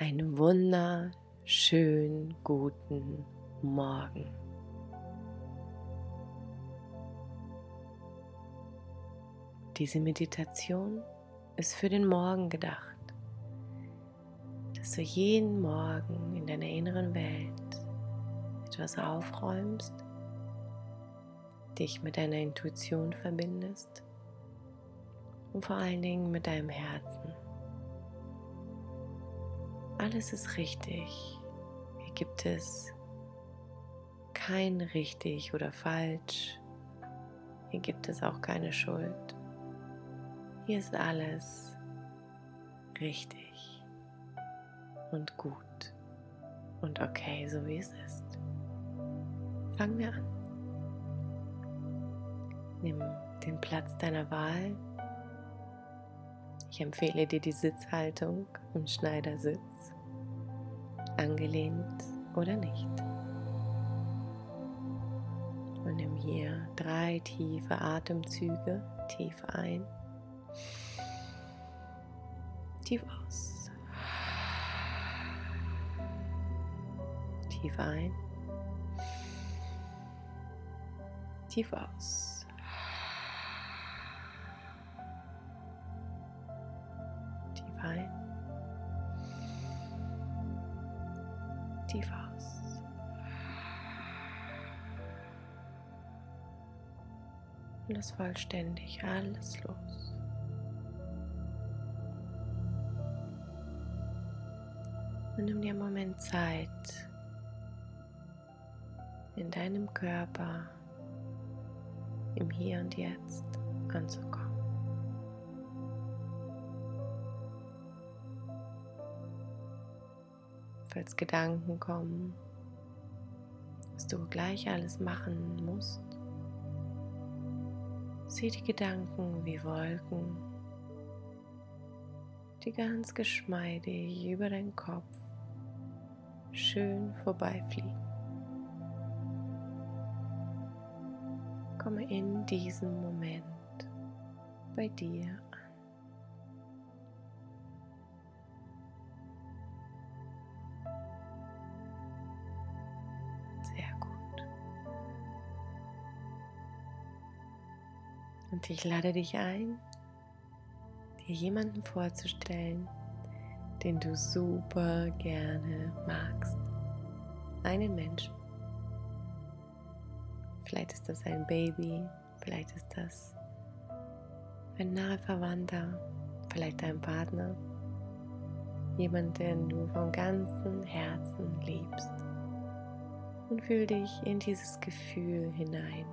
einen wunderschönen guten Morgen. Diese Meditation ist für den Morgen gedacht, dass du jeden Morgen in deiner inneren Welt etwas aufräumst, dich mit deiner Intuition verbindest und vor allen Dingen mit deinem Herzen. Alles ist richtig. Hier gibt es kein richtig oder falsch. Hier gibt es auch keine Schuld. Hier ist alles richtig und gut und okay, so wie es ist. Fangen wir an. Nimm den Platz deiner Wahl. Empfehle dir die Sitzhaltung im Schneidersitz. Angelehnt oder nicht. Und nimm hier drei tiefe Atemzüge, tief ein, tief aus, tief ein, tief aus. Tief aus. Und lass vollständig alles los. Und nimm dir einen Moment Zeit, in deinem Körper, im Hier und Jetzt anzukommen. Gedanken kommen, was du gleich alles machen musst. Sieh die Gedanken wie Wolken, die ganz geschmeidig über deinen Kopf schön vorbeifliegen. Komme in diesem Moment bei dir Und ich lade dich ein, dir jemanden vorzustellen, den du super gerne magst. Einen Menschen. Vielleicht ist das ein Baby, vielleicht ist das ein naher Verwandter, vielleicht dein Partner, jemand, den du von ganzem Herzen liebst. Und fühl dich in dieses Gefühl hinein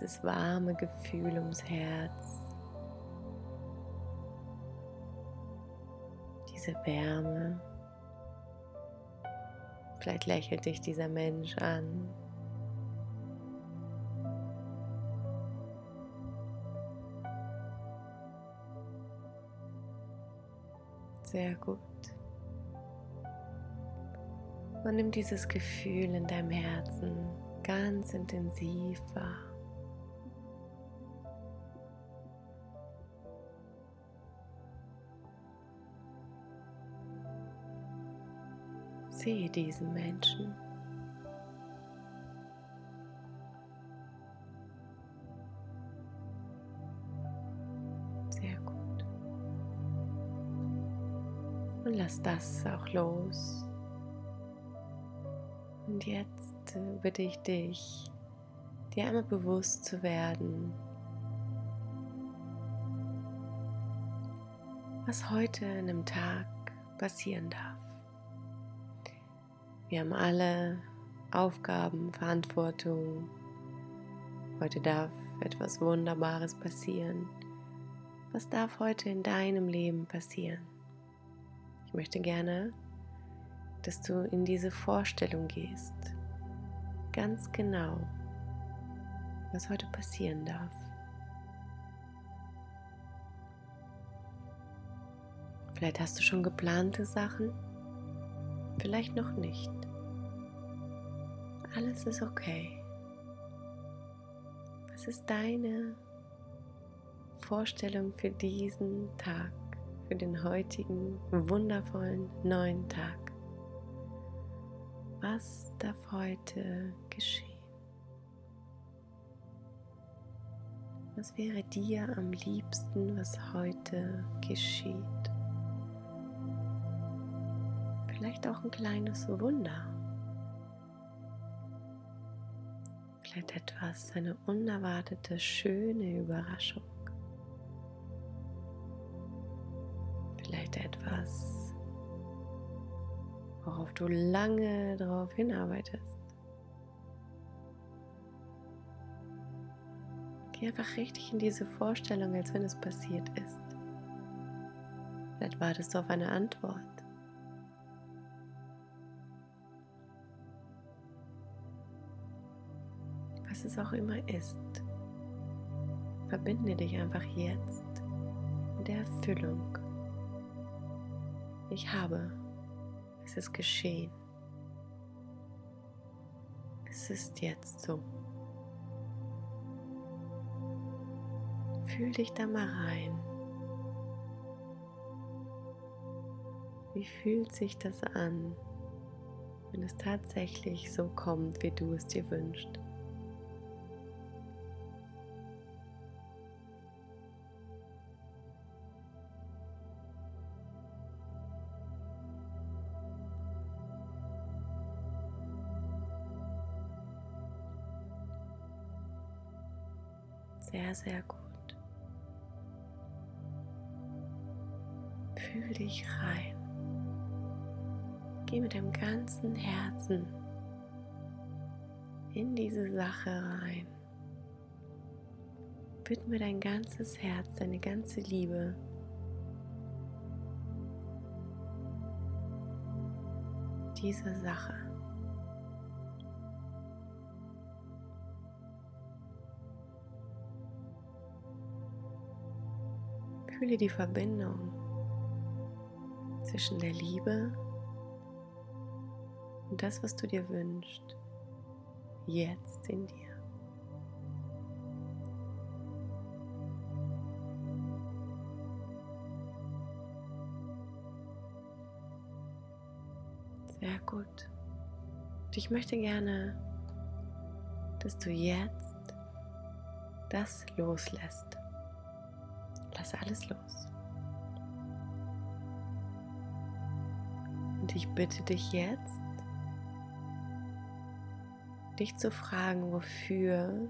dieses warme Gefühl ums Herz, diese Wärme. Vielleicht lächelt dich dieser Mensch an. Sehr gut. Und nimm dieses Gefühl in deinem Herzen ganz intensiv wahr. Sehe diesen Menschen. Sehr gut. Und lass das auch los. Und jetzt äh, bitte ich dich, dir einmal bewusst zu werden, was heute an einem Tag passieren darf. Wir haben alle Aufgaben, Verantwortung. Heute darf etwas Wunderbares passieren. Was darf heute in deinem Leben passieren? Ich möchte gerne, dass du in diese Vorstellung gehst. Ganz genau, was heute passieren darf. Vielleicht hast du schon geplante Sachen, vielleicht noch nicht. Alles ist okay. Was ist deine Vorstellung für diesen Tag, für den heutigen wundervollen neuen Tag. Was darf heute geschehen? Was wäre dir am liebsten, was heute geschieht? Vielleicht auch ein kleines Wunder. Vielleicht etwas, eine unerwartete, schöne Überraschung. Vielleicht etwas, worauf du lange darauf hinarbeitest. Geh einfach richtig in diese Vorstellung, als wenn es passiert ist. Vielleicht wartest du auf eine Antwort. Was es auch immer ist, verbinde dich einfach jetzt mit der Erfüllung. Ich habe, es ist geschehen. Es ist jetzt so. Fühl dich da mal rein. Wie fühlt sich das an, wenn es tatsächlich so kommt, wie du es dir wünschst? Sehr, sehr gut. Fühl dich rein. Geh mit dem ganzen Herzen in diese Sache rein. Widme dein ganzes Herz, deine ganze Liebe. Diese Sache. Fühle die Verbindung zwischen der Liebe und das, was du dir wünschst, jetzt in dir. Sehr gut. Und ich möchte gerne, dass du jetzt das loslässt. Lass alles los. Und ich bitte dich jetzt, dich zu fragen, wofür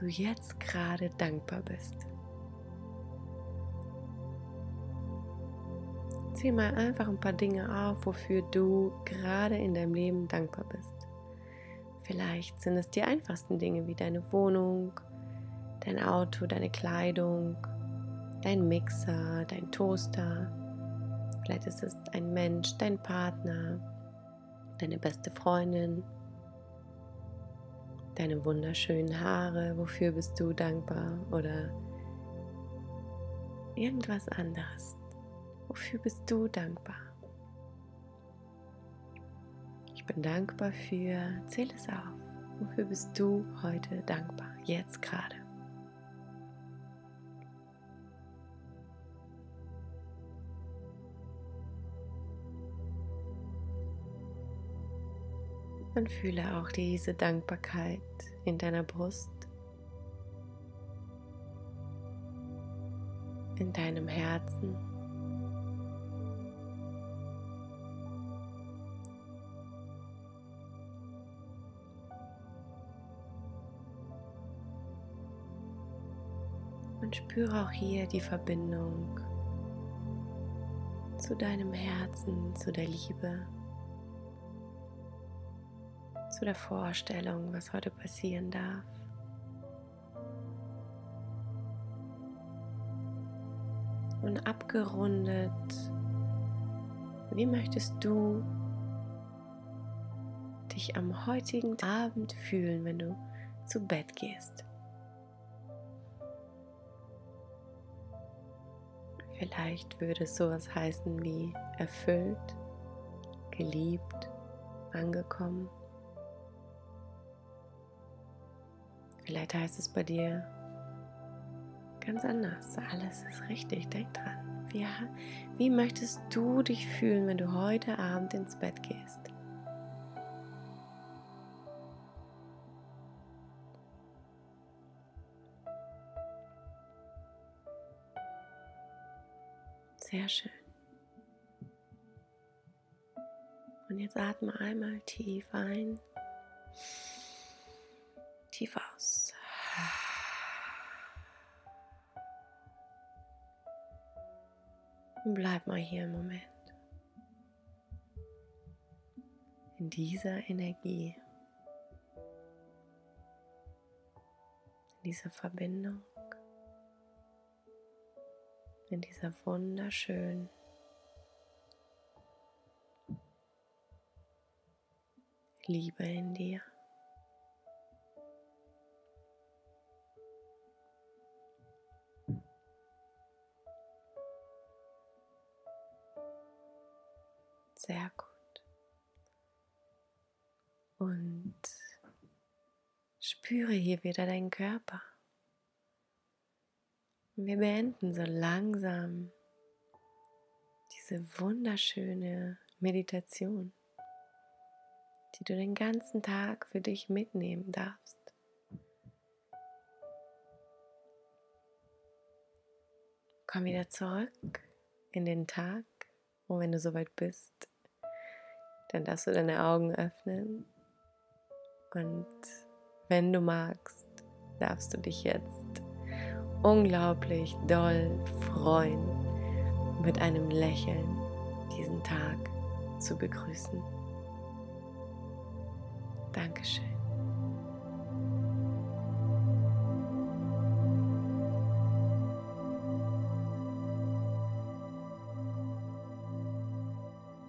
du jetzt gerade dankbar bist. Zieh mal einfach ein paar Dinge auf, wofür du gerade in deinem Leben dankbar bist. Vielleicht sind es die einfachsten Dinge wie deine Wohnung, dein Auto, deine Kleidung, dein Mixer, dein Toaster, Vielleicht ist es ein Mensch, dein Partner, deine beste Freundin, deine wunderschönen Haare, wofür bist du dankbar oder irgendwas anderes. Wofür bist du dankbar? Ich bin dankbar für, zähl es auf. Wofür bist du heute dankbar? Jetzt gerade. Und fühle auch diese Dankbarkeit in deiner Brust, in deinem Herzen. Und spüre auch hier die Verbindung zu deinem Herzen, zu der Liebe zu der Vorstellung, was heute passieren darf. Und abgerundet, wie möchtest du dich am heutigen Abend fühlen, wenn du zu Bett gehst? Vielleicht würde es sowas heißen wie erfüllt, geliebt, angekommen. Vielleicht heißt es bei dir ganz anders. Alles ist richtig, denk dran. Wie, wie möchtest du dich fühlen, wenn du heute Abend ins Bett gehst? Sehr schön. Und jetzt atme einmal tief ein, tief aus. Und bleib mal hier im Moment. In dieser Energie. In dieser Verbindung. In dieser wunderschönen Liebe in dir. Sehr gut. Und spüre hier wieder deinen Körper. Wir beenden so langsam diese wunderschöne Meditation, die du den ganzen Tag für dich mitnehmen darfst. Komm wieder zurück in den Tag und wenn du soweit bist, dann darfst du deine Augen öffnen und wenn du magst, darfst du dich jetzt unglaublich doll freuen, mit einem Lächeln diesen Tag zu begrüßen. Dankeschön.